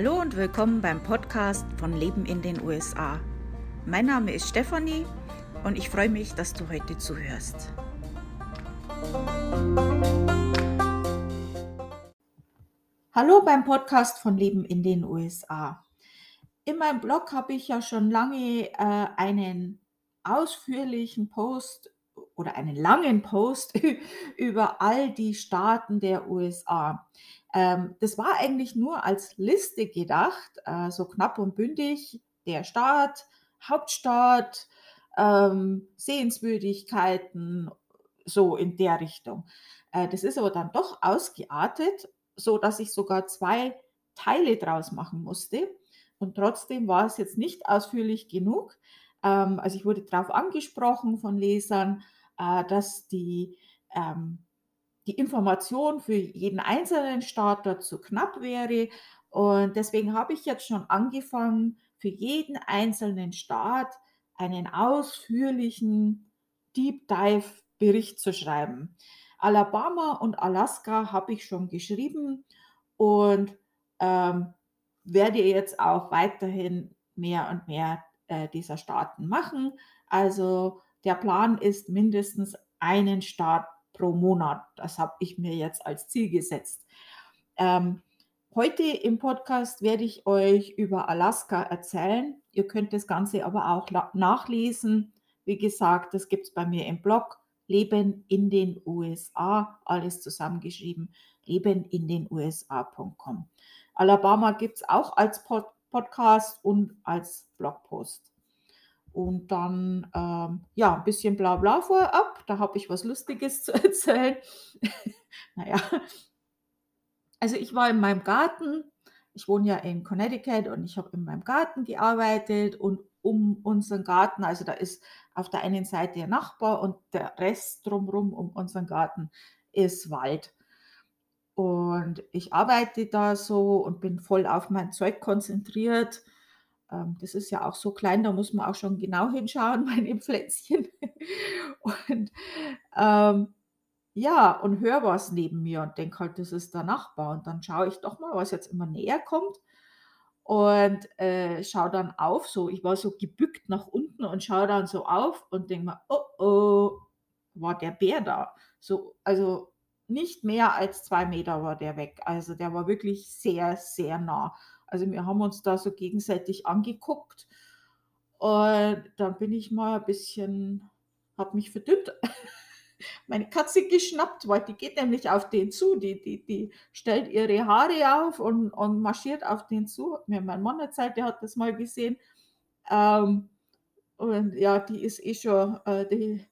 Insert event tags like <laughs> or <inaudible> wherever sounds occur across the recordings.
Hallo und willkommen beim Podcast von Leben in den USA. Mein Name ist Stefanie und ich freue mich, dass du heute zuhörst. Hallo beim Podcast von Leben in den USA. In meinem Blog habe ich ja schon lange äh, einen ausführlichen Post oder einen langen Post <laughs> über all die Staaten der USA. Ähm, das war eigentlich nur als Liste gedacht, äh, so knapp und bündig, der Staat, Hauptstadt, ähm, Sehenswürdigkeiten, so in der Richtung. Äh, das ist aber dann doch ausgeartet, so dass ich sogar zwei Teile draus machen musste. Und trotzdem war es jetzt nicht ausführlich genug. Ähm, also ich wurde darauf angesprochen von Lesern, äh, dass die ähm, die Information für jeden einzelnen Staat dort zu knapp wäre. Und deswegen habe ich jetzt schon angefangen, für jeden einzelnen Staat einen ausführlichen Deep Dive Bericht zu schreiben. Alabama und Alaska habe ich schon geschrieben und ähm, werde jetzt auch weiterhin mehr und mehr äh, dieser Staaten machen. Also der Plan ist mindestens einen Staat pro Monat. Das habe ich mir jetzt als Ziel gesetzt. Ähm, heute im Podcast werde ich euch über Alaska erzählen. Ihr könnt das Ganze aber auch nachlesen. Wie gesagt, das gibt es bei mir im Blog. Leben in den USA, alles zusammengeschrieben, leben in den USA.com. Alabama gibt es auch als Pod Podcast und als Blogpost. Und dann, ähm, ja, ein bisschen Blabla vorab. Da habe ich was Lustiges <laughs> zu erzählen. <laughs> naja, also ich war in meinem Garten. Ich wohne ja in Connecticut und ich habe in meinem Garten gearbeitet und um unseren Garten, also da ist auf der einen Seite der Nachbar und der Rest drumherum um unseren Garten ist Wald. Und ich arbeite da so und bin voll auf mein Zeug konzentriert das ist ja auch so klein, da muss man auch schon genau hinschauen <laughs> bei dem Pflänzchen. Und ähm, ja, und höre was neben mir und denke halt, das ist der Nachbar. Und dann schaue ich doch mal, was jetzt immer näher kommt. Und äh, schaue dann auf, so ich war so gebückt nach unten und schaue dann so auf und denke mir, oh oh, war der Bär da. So, also nicht mehr als zwei Meter war der weg. Also der war wirklich sehr, sehr nah. Also wir haben uns da so gegenseitig angeguckt und dann bin ich mal ein bisschen, habe mich verdünnt. <laughs> Meine Katze geschnappt, weil die geht nämlich auf den zu. Die, die, die stellt ihre Haare auf und, und marschiert auf den zu. Mir mein Mann erzählt, der hat das mal gesehen. Ähm, und ja, die ist eh schon, äh, die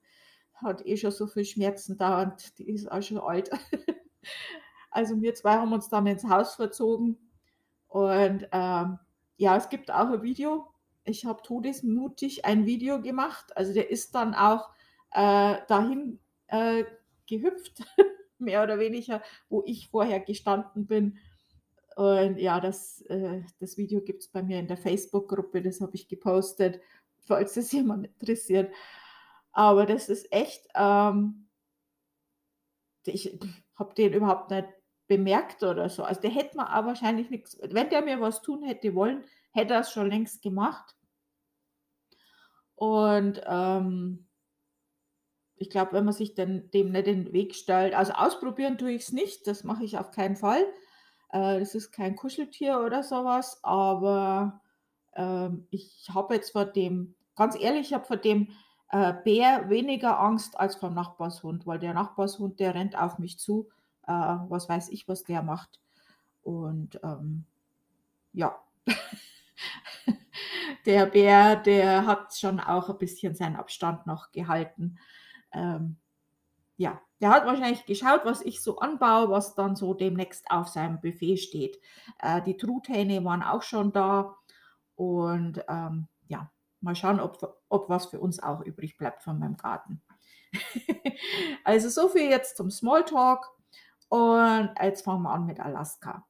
hat eh schon so viel Schmerzen dauernd. Die ist auch schon alt. <laughs> also wir zwei haben uns dann ins Haus verzogen und ähm, ja, es gibt auch ein Video. Ich habe todesmutig ein Video gemacht. Also der ist dann auch äh, dahin äh, gehüpft, <laughs> mehr oder weniger, wo ich vorher gestanden bin. Und ja, das, äh, das Video gibt es bei mir in der Facebook-Gruppe, das habe ich gepostet, falls das <laughs> jemand interessiert. Aber das ist echt, ähm, ich habe den überhaupt nicht bemerkt oder so. Also der hätte mir auch wahrscheinlich nichts, wenn der mir was tun hätte wollen, hätte er es schon längst gemacht. Und ähm, ich glaube, wenn man sich denn, dem nicht in den Weg stellt, also ausprobieren tue ich es nicht, das mache ich auf keinen Fall. Äh, das ist kein Kuscheltier oder sowas, aber ähm, ich habe jetzt vor dem, ganz ehrlich, ich habe vor dem äh, Bär weniger Angst als vom Nachbarshund, weil der Nachbarshund, der rennt auf mich zu äh, was weiß ich, was der macht. Und ähm, ja, <laughs> der Bär, der hat schon auch ein bisschen seinen Abstand noch gehalten. Ähm, ja, der hat wahrscheinlich geschaut, was ich so anbaue, was dann so demnächst auf seinem Buffet steht. Äh, die Truthähne waren auch schon da und ähm, ja, mal schauen, ob, ob was für uns auch übrig bleibt von meinem Garten. <laughs> also so viel jetzt zum Smalltalk. Und jetzt fangen wir an mit Alaska.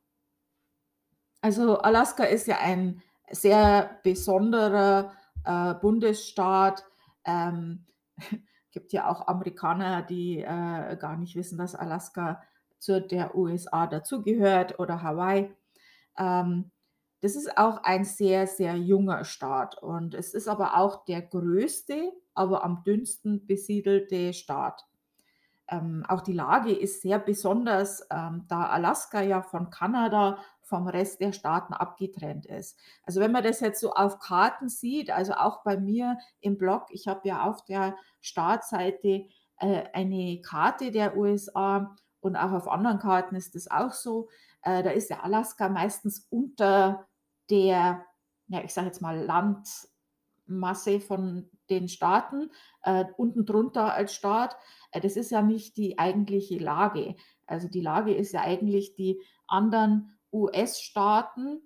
Also Alaska ist ja ein sehr besonderer äh, Bundesstaat. Ähm, <laughs> gibt ja auch Amerikaner, die äh, gar nicht wissen, dass Alaska zu der USA dazugehört oder Hawaii. Ähm, Das ist auch ein sehr, sehr junger Staat und es ist aber auch der größte, aber am dünnsten besiedelte Staat. Ähm, auch die Lage ist sehr besonders, ähm, da Alaska ja von Kanada vom Rest der Staaten abgetrennt ist. Also wenn man das jetzt so auf Karten sieht, also auch bei mir im Blog, ich habe ja auf der Startseite äh, eine Karte der USA und auch auf anderen Karten ist das auch so. Äh, da ist ja Alaska meistens unter der, ja, ich sage jetzt mal Landmasse von den Staaten, äh, unten drunter als Staat. Äh, das ist ja nicht die eigentliche Lage. Also die Lage ist ja eigentlich die anderen US-Staaten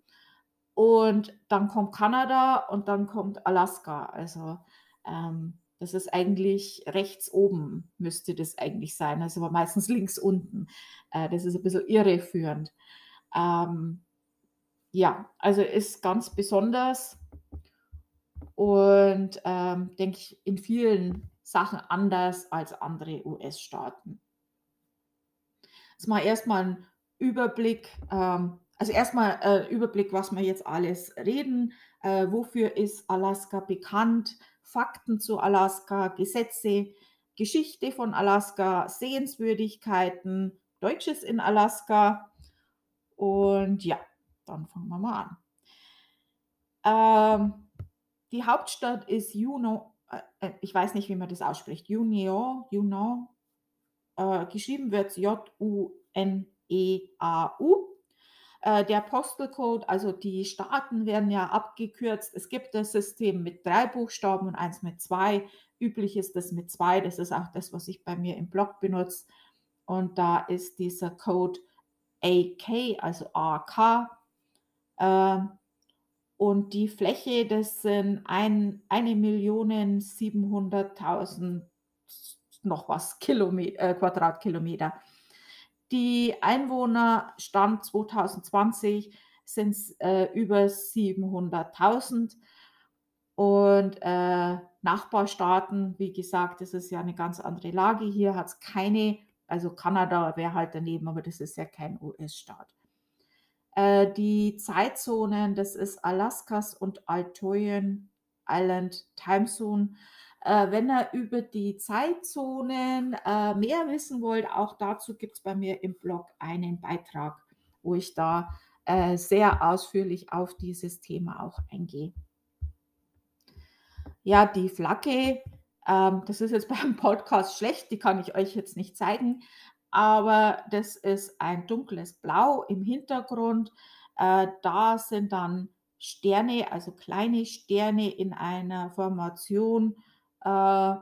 und dann kommt Kanada und dann kommt Alaska. Also ähm, das ist eigentlich rechts oben, müsste das eigentlich sein. Also aber meistens links unten. Äh, das ist ein bisschen irreführend. Ähm, ja, also ist ganz besonders und ähm, denke ich in vielen Sachen anders als andere US-Staaten. Jetzt mal erstmal ein Überblick, ähm, also erstmal äh, Überblick, was wir jetzt alles reden. Äh, wofür ist Alaska bekannt? Fakten zu Alaska, Gesetze, Geschichte von Alaska, Sehenswürdigkeiten, Deutsches in Alaska. Und ja, dann fangen wir mal an. Ähm, die Hauptstadt ist Juneau, äh, äh, ich weiß nicht, wie man das ausspricht, Juneau, Juneau. Äh, geschrieben wird J-U-N-E-A-U. Äh, der Postalcode, also die Staaten werden ja abgekürzt. Es gibt das System mit drei Buchstaben und eins mit zwei. Üblich ist das mit zwei. Das ist auch das, was ich bei mir im Blog benutze. Und da ist dieser Code AK, also AK. Äh, und die Fläche, das sind 1.700.000 noch was Kilometer, äh, Quadratkilometer. Die Einwohnerstand 2020 sind äh, über 700.000 und äh, Nachbarstaaten, wie gesagt, das ist ja eine ganz andere Lage. Hier hat es keine, also Kanada wäre halt daneben, aber das ist ja kein US-Staat. Äh, die Zeitzonen, das ist Alaskas und Altoian Island Timezone. Äh, wenn ihr über die Zeitzonen äh, mehr wissen wollt, auch dazu gibt es bei mir im Blog einen Beitrag, wo ich da äh, sehr ausführlich auf dieses Thema auch eingehe. Ja, die Flagge, ähm, das ist jetzt <laughs> beim Podcast schlecht, die kann ich euch jetzt nicht zeigen, aber das ist ein dunkles Blau im Hintergrund. Äh, da sind dann Sterne, also kleine Sterne in einer Formation äh,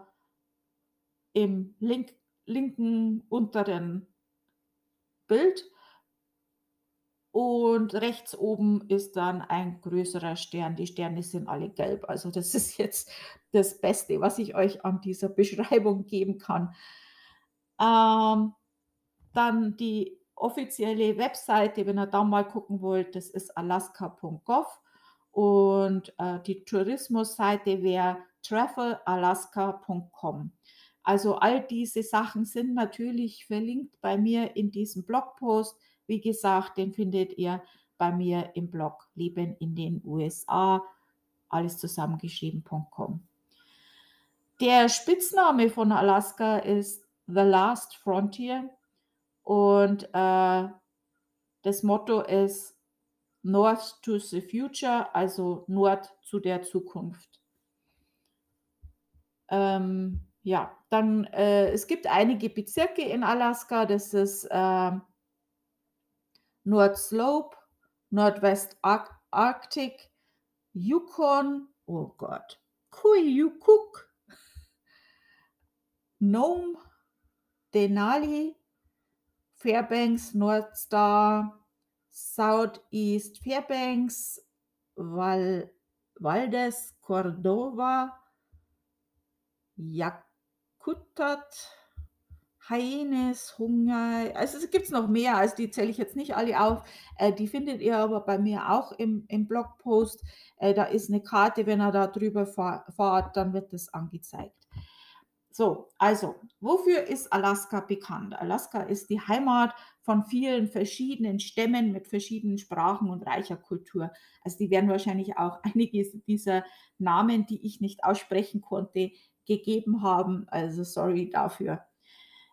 im link, linken unteren Bild. Und rechts oben ist dann ein größerer Stern. Die Sterne sind alle gelb. Also das ist jetzt das Beste, was ich euch an dieser Beschreibung geben kann. Ähm, dann die offizielle Webseite, wenn ihr da mal gucken wollt, das ist alaska.gov und äh, die Tourismusseite wäre travelalaska.com. Also all diese Sachen sind natürlich verlinkt bei mir in diesem Blogpost. Wie gesagt, den findet ihr bei mir im Blog Leben in den USA, alles zusammengeschrieben.com. Der Spitzname von Alaska ist The Last Frontier und äh, das Motto ist North to the Future, also Nord zu der Zukunft. Ähm, ja, dann äh, es gibt einige Bezirke in Alaska, das ist äh, North Slope, Nordwest Ar Arctic, Yukon, oh Gott, Kuyukuk, <laughs> Nome, Denali, Fairbanks, Northstar, Southeast Fairbanks, Val Valdes, Cordova, Jakutat, Haines, Hunger, also es gibt noch mehr, also die zähle ich jetzt nicht alle auf. Äh, die findet ihr aber bei mir auch im, im Blogpost. Äh, da ist eine Karte, wenn ihr da drüber fahrt, dann wird das angezeigt. So, also, wofür ist Alaska bekannt? Alaska ist die Heimat von vielen verschiedenen Stämmen mit verschiedenen Sprachen und reicher Kultur. Also die werden wahrscheinlich auch <laughs> einige dieser Namen, die ich nicht aussprechen konnte, gegeben haben. Also sorry dafür.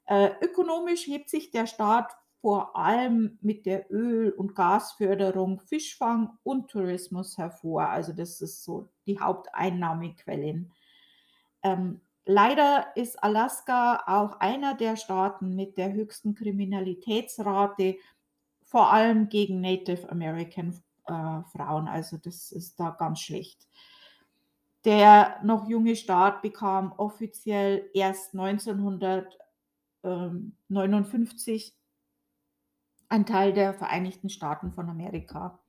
Äh, ökonomisch hebt sich der Staat vor allem mit der Öl- und Gasförderung, Fischfang und Tourismus hervor. Also das ist so die Haupteinnahmequellen. Ähm, leider ist Alaska auch einer der Staaten mit der höchsten Kriminalitätsrate, vor allem gegen Native American äh, Frauen. Also das ist da ganz schlecht. Der noch junge Staat bekam offiziell erst 1959 ein Teil der Vereinigten Staaten von Amerika.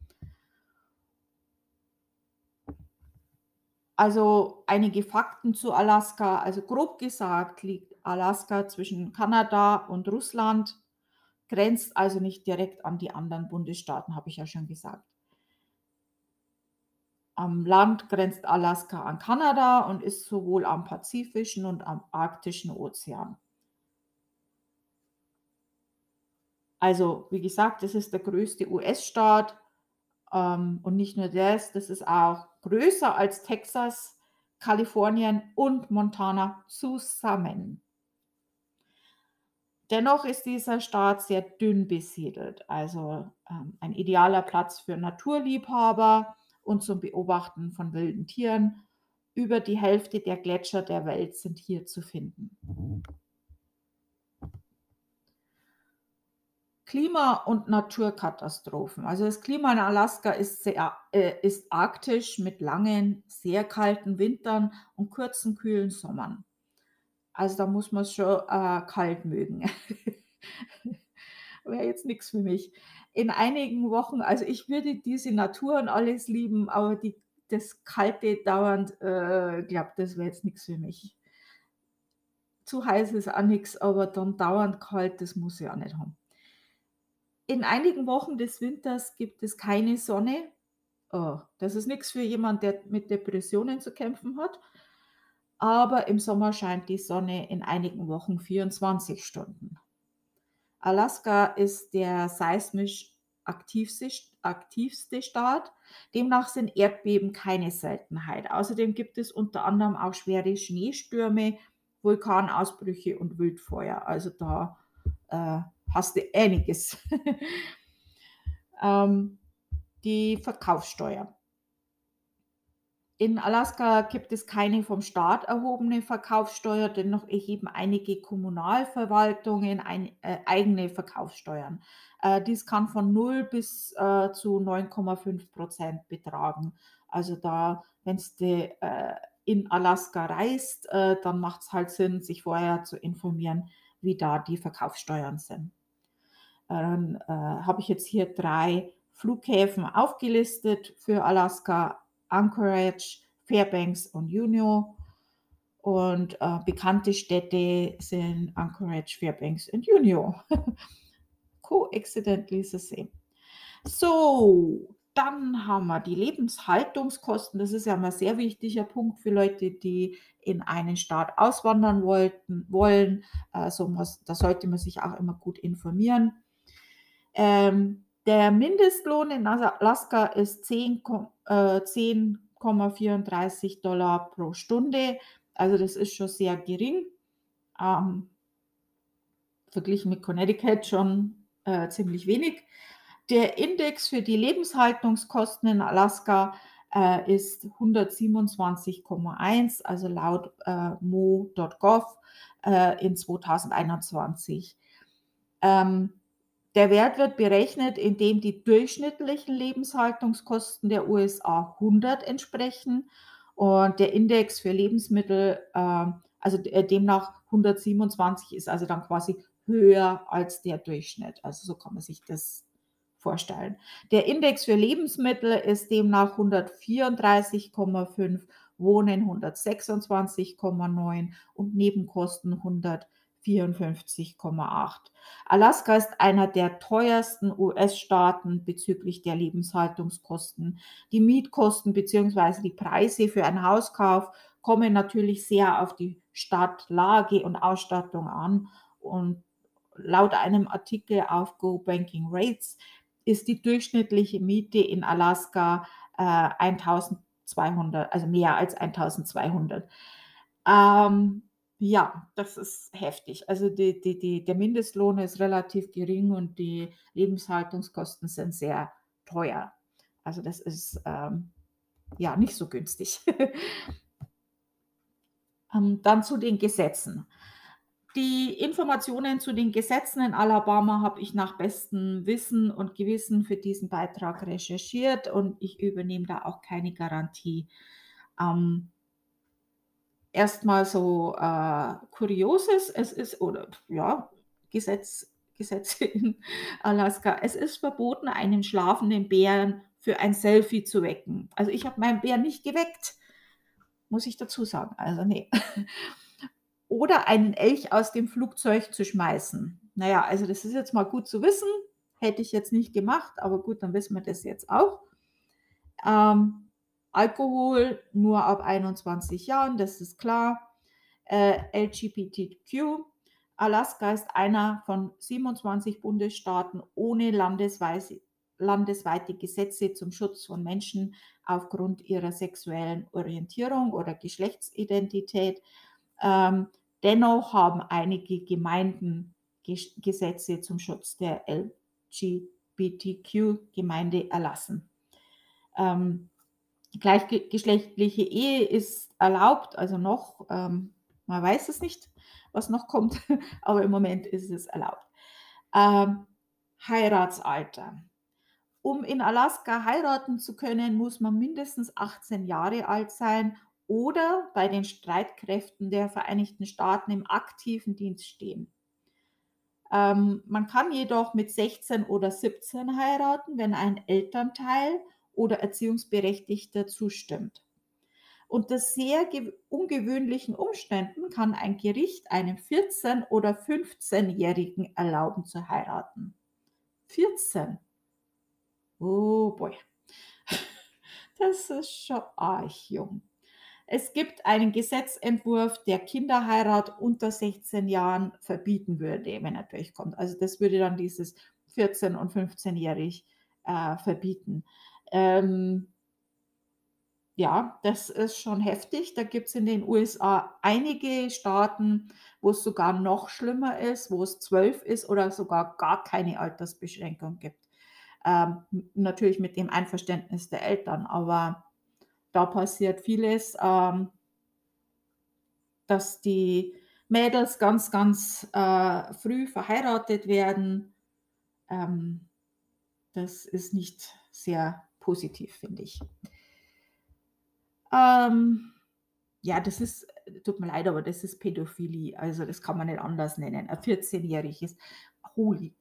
Also einige Fakten zu Alaska. Also grob gesagt liegt Alaska zwischen Kanada und Russland, grenzt also nicht direkt an die anderen Bundesstaaten, habe ich ja schon gesagt. Am Land grenzt Alaska an Kanada und ist sowohl am Pazifischen und am Arktischen Ozean. Also, wie gesagt, das ist der größte US-Staat. Ähm, und nicht nur das, das ist auch größer als Texas, Kalifornien und Montana zusammen. Dennoch ist dieser Staat sehr dünn besiedelt, also ähm, ein idealer Platz für Naturliebhaber und zum Beobachten von wilden Tieren. Über die Hälfte der Gletscher der Welt sind hier zu finden. Klima- und Naturkatastrophen. Also das Klima in Alaska ist, sehr, äh, ist arktisch mit langen, sehr kalten Wintern und kurzen, kühlen Sommern. Also da muss man schon äh, kalt mögen. <laughs> Wäre jetzt nichts für mich. In einigen Wochen, also ich würde diese Natur und alles lieben, aber die, das Kalte dauernd, äh, glaube das wäre jetzt nichts für mich. Zu heiß ist auch nichts, aber dann dauernd kalt, das muss ich auch nicht haben. In einigen Wochen des Winters gibt es keine Sonne. Oh, das ist nichts für jemand, der mit Depressionen zu kämpfen hat. Aber im Sommer scheint die Sonne in einigen Wochen 24 Stunden. Alaska ist der seismisch aktivste, aktivste Staat. Demnach sind Erdbeben keine Seltenheit. Außerdem gibt es unter anderem auch schwere Schneestürme, Vulkanausbrüche und Wildfeuer. Also da äh, hast du einiges. <laughs> ähm, die Verkaufssteuer. In Alaska gibt es keine vom Staat erhobene Verkaufssteuer, dennoch erheben einige Kommunalverwaltungen ein, äh, eigene Verkaufssteuern. Äh, dies kann von 0 bis äh, zu 9,5 Prozent betragen. Also da, wenn du äh, in Alaska reist, äh, dann macht es halt Sinn, sich vorher zu informieren, wie da die Verkaufssteuern sind. Dann äh, habe ich jetzt hier drei Flughäfen aufgelistet für Alaska, Anchorage, Fairbanks und Juneau. Und äh, bekannte Städte sind Anchorage, Fairbanks und Juneau. <laughs> Coincidentally the same. So, dann haben wir die Lebenshaltungskosten. Das ist ja mal ein sehr wichtiger Punkt für Leute, die in einen Staat auswandern wollten, wollen. Also da sollte man sich auch immer gut informieren. Ähm, der Mindestlohn in Alaska ist 10,34 äh, Dollar pro Stunde. Also das ist schon sehr gering. Ähm, verglichen mit Connecticut schon äh, ziemlich wenig. Der Index für die Lebenshaltungskosten in Alaska äh, ist 127,1, also laut äh, mo.gov äh, in 2021. Ähm, der Wert wird berechnet, indem die durchschnittlichen Lebenshaltungskosten der USA 100 entsprechen und der Index für Lebensmittel, äh, also demnach 127 ist also dann quasi höher als der Durchschnitt. Also so kann man sich das vorstellen. Der Index für Lebensmittel ist demnach 134,5, Wohnen 126,9 und Nebenkosten 100. 54,8. Alaska ist einer der teuersten US-Staaten bezüglich der Lebenshaltungskosten. Die Mietkosten bzw. die Preise für einen Hauskauf kommen natürlich sehr auf die Stadtlage und Ausstattung an. Und laut einem Artikel auf Go Banking Rates ist die durchschnittliche Miete in Alaska äh, 1200, also mehr als 1200. Ähm, ja, das ist heftig. Also die, die, die, der Mindestlohn ist relativ gering und die Lebenshaltungskosten sind sehr teuer. Also das ist ähm, ja nicht so günstig. <laughs> ähm, dann zu den Gesetzen. Die Informationen zu den Gesetzen in Alabama habe ich nach bestem Wissen und Gewissen für diesen Beitrag recherchiert und ich übernehme da auch keine Garantie. Ähm, erstmal so äh, Kurioses, es ist, oder ja, Gesetz, Gesetze <laughs> in Alaska, es ist verboten, einen schlafenden Bären für ein Selfie zu wecken. Also ich habe meinen Bär nicht geweckt, muss ich dazu sagen. Also nee. <laughs> Oder einen Elch aus dem Flugzeug zu schmeißen. Naja, also das ist jetzt mal gut zu wissen. Hätte ich jetzt nicht gemacht, aber gut, dann wissen wir das jetzt auch. Ähm, Alkohol nur ab 21 Jahren, das ist klar. Äh, LGBTQ. Alaska ist einer von 27 Bundesstaaten ohne landesweise, landesweite Gesetze zum Schutz von Menschen aufgrund ihrer sexuellen Orientierung oder Geschlechtsidentität. Ähm, dennoch haben einige Gemeinden Gesetze zum Schutz der LGBTQ-Gemeinde erlassen. Ähm, gleichgeschlechtliche Ehe ist erlaubt, also noch, ähm, man weiß es nicht, was noch kommt, <laughs> aber im Moment ist es erlaubt. Ähm, Heiratsalter. Um in Alaska heiraten zu können, muss man mindestens 18 Jahre alt sein oder bei den Streitkräften der Vereinigten Staaten im aktiven Dienst stehen. Ähm, man kann jedoch mit 16 oder 17 heiraten, wenn ein Elternteil oder Erziehungsberechtigter zustimmt. Unter sehr ungewöhnlichen Umständen kann ein Gericht einem 14- oder 15-Jährigen erlauben zu heiraten. 14. Oh boy. <laughs> Das ist schon arg jung. Es gibt einen Gesetzentwurf, der Kinderheirat unter 16 Jahren verbieten würde, wenn er durchkommt. Also das würde dann dieses 14- und 15-jährig äh, verbieten. Ähm, ja, das ist schon heftig. Da gibt es in den USA einige Staaten, wo es sogar noch schlimmer ist, wo es zwölf ist oder sogar gar keine Altersbeschränkung gibt. Ähm, natürlich mit dem Einverständnis der Eltern, aber da passiert vieles, ähm, dass die Mädels ganz, ganz äh, früh verheiratet werden. Ähm, das ist nicht sehr positiv, finde ich. Ähm, ja, das ist, tut mir leid, aber das ist Pädophilie. Also das kann man nicht anders nennen. Ein 14-jähriges, holy,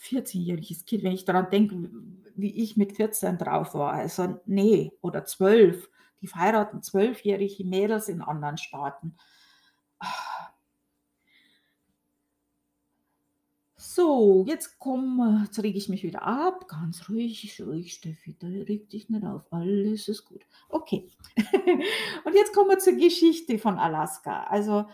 14-jähriges hm, Kind, wenn ich daran denke, wie ich mit 14 drauf war. Also nee, oder 12. Die verheiraten 12-jährige Mädels in anderen Staaten. So, jetzt komm, jetzt rege ich mich wieder ab. Ganz ruhig, ruhig, Steffi, da reg dich nicht auf. Alles ist gut. Okay. <laughs> Und jetzt kommen wir zur Geschichte von Alaska. Also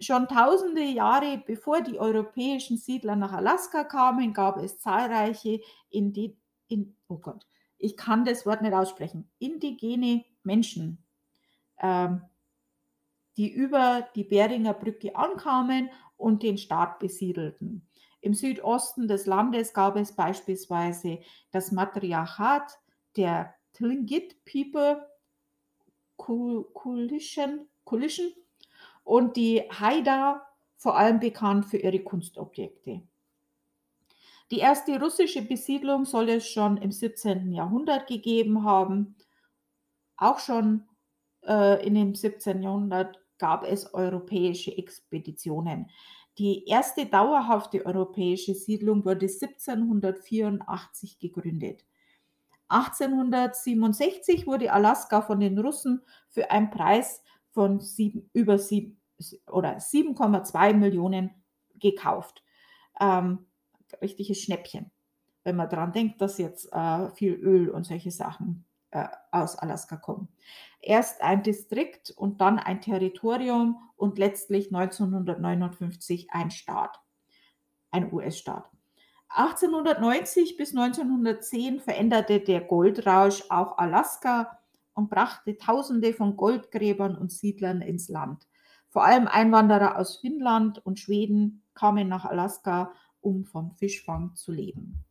schon tausende Jahre bevor die europäischen Siedler nach Alaska kamen, gab es zahlreiche Indi in, oh Gott, ich kann das Wort nicht aussprechen, indigene Menschen, ähm, die über die Beringer Brücke ankamen und den Staat besiedelten. Im Südosten des Landes gab es beispielsweise das Matriarchat der Tlingit People Coalition, Coalition und die Haida, vor allem bekannt für ihre Kunstobjekte. Die erste russische Besiedlung soll es schon im 17. Jahrhundert gegeben haben. Auch schon äh, in dem 17. Jahrhundert gab es europäische Expeditionen. Die erste dauerhafte europäische Siedlung wurde 1784 gegründet. 1867 wurde Alaska von den Russen für einen Preis von sieben, über sieben, oder 7,2 Millionen gekauft. Ähm, richtiges Schnäppchen, wenn man daran denkt, dass jetzt äh, viel Öl und solche Sachen äh, aus Alaska kommen. Erst ein Distrikt und dann ein Territorium und letztlich 1959 ein Staat, ein US-Staat. 1890 bis 1910 veränderte der Goldrausch auch Alaska und brachte Tausende von Goldgräbern und Siedlern ins Land. Vor allem Einwanderer aus Finnland und Schweden kamen nach Alaska, um vom Fischfang zu leben.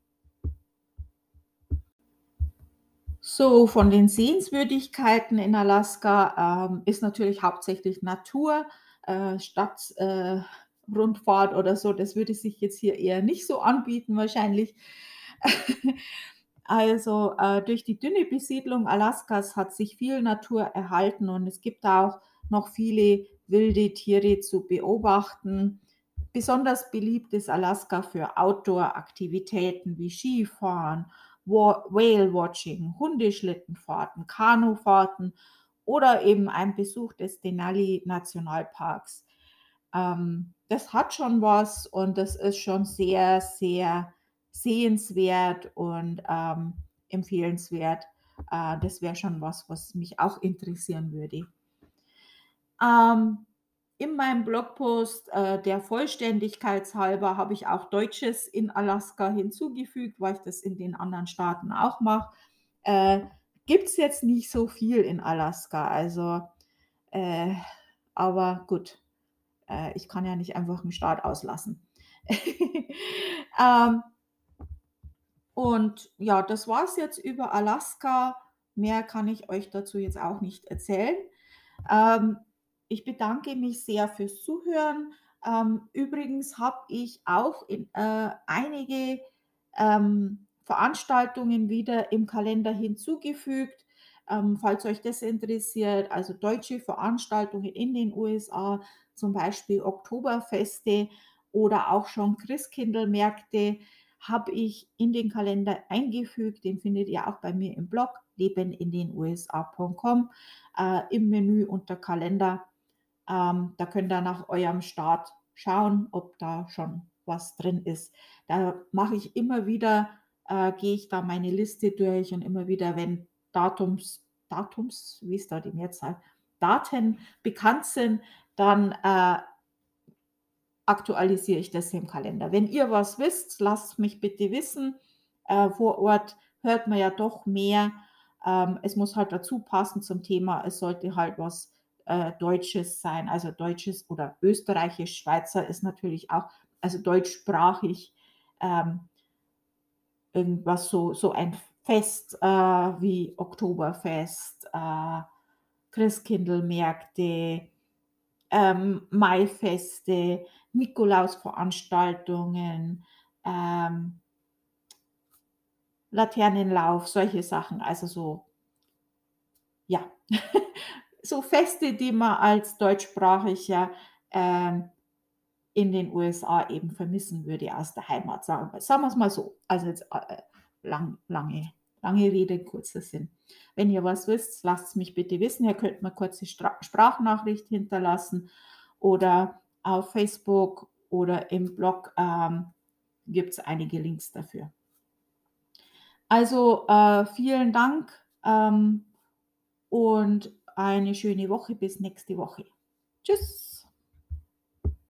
So, von den Sehenswürdigkeiten in Alaska ähm, ist natürlich hauptsächlich Natur, äh, Stadtrundfahrt äh, oder so. Das würde sich jetzt hier eher nicht so anbieten, wahrscheinlich. <laughs> also äh, durch die dünne Besiedlung Alaskas hat sich viel Natur erhalten und es gibt auch noch viele wilde Tiere zu beobachten. Besonders beliebt ist Alaska für Outdoor-Aktivitäten wie Skifahren Whale-Watching, Hundeschlittenfahrten, Kanufahrten oder eben ein Besuch des Denali Nationalparks. Ähm, das hat schon was und das ist schon sehr, sehr sehenswert und ähm, empfehlenswert. Äh, das wäre schon was, was mich auch interessieren würde. Ähm, in meinem Blogpost, äh, der Vollständigkeit halber, habe ich auch Deutsches in Alaska hinzugefügt, weil ich das in den anderen Staaten auch mache. Äh, Gibt es jetzt nicht so viel in Alaska, also, äh, aber gut, äh, ich kann ja nicht einfach einen Staat auslassen. <laughs> ähm, und ja, das war es jetzt über Alaska. Mehr kann ich euch dazu jetzt auch nicht erzählen. Ähm, ich bedanke mich sehr fürs Zuhören. Ähm, übrigens habe ich auch in, äh, einige ähm, Veranstaltungen wieder im Kalender hinzugefügt. Ähm, falls euch das interessiert, also deutsche Veranstaltungen in den USA, zum Beispiel Oktoberfeste oder auch schon Christkindlmärkte, habe ich in den Kalender eingefügt. Den findet ihr auch bei mir im Blog lebenindenusa.com äh, im Menü unter Kalender ähm, da könnt ihr nach eurem Start schauen, ob da schon was drin ist. Da mache ich immer wieder, äh, gehe ich da meine Liste durch und immer wieder, wenn Datums, Datums, wie ist da die Mehrzahl, Daten bekannt sind, dann äh, aktualisiere ich das im Kalender. Wenn ihr was wisst, lasst mich bitte wissen. Äh, vor Ort hört man ja doch mehr. Ähm, es muss halt dazu passen zum Thema. Es sollte halt was äh, Deutsches sein, also Deutsches oder Österreichisch, Schweizer ist natürlich auch, also deutschsprachig, ähm, irgendwas so, so ein Fest äh, wie Oktoberfest, äh, Christkindlmärkte, ähm, Maifeste, Nikolausveranstaltungen, ähm, Laternenlauf, solche Sachen. Also so, ja, <laughs> so Feste, die man als Deutschsprachiger ähm, in den USA eben vermissen würde aus der Heimat, sagen wir, sagen wir es mal so. Also jetzt äh, lang, lange, lange Rede, kurzer Sinn. Wenn ihr was wisst, lasst es mich bitte wissen. Ihr könnt mir kurze Stra Sprachnachricht hinterlassen oder auf Facebook oder im Blog ähm, gibt es einige Links dafür. Also äh, vielen Dank ähm, und eine schöne Woche bis nächste Woche. Tschüss.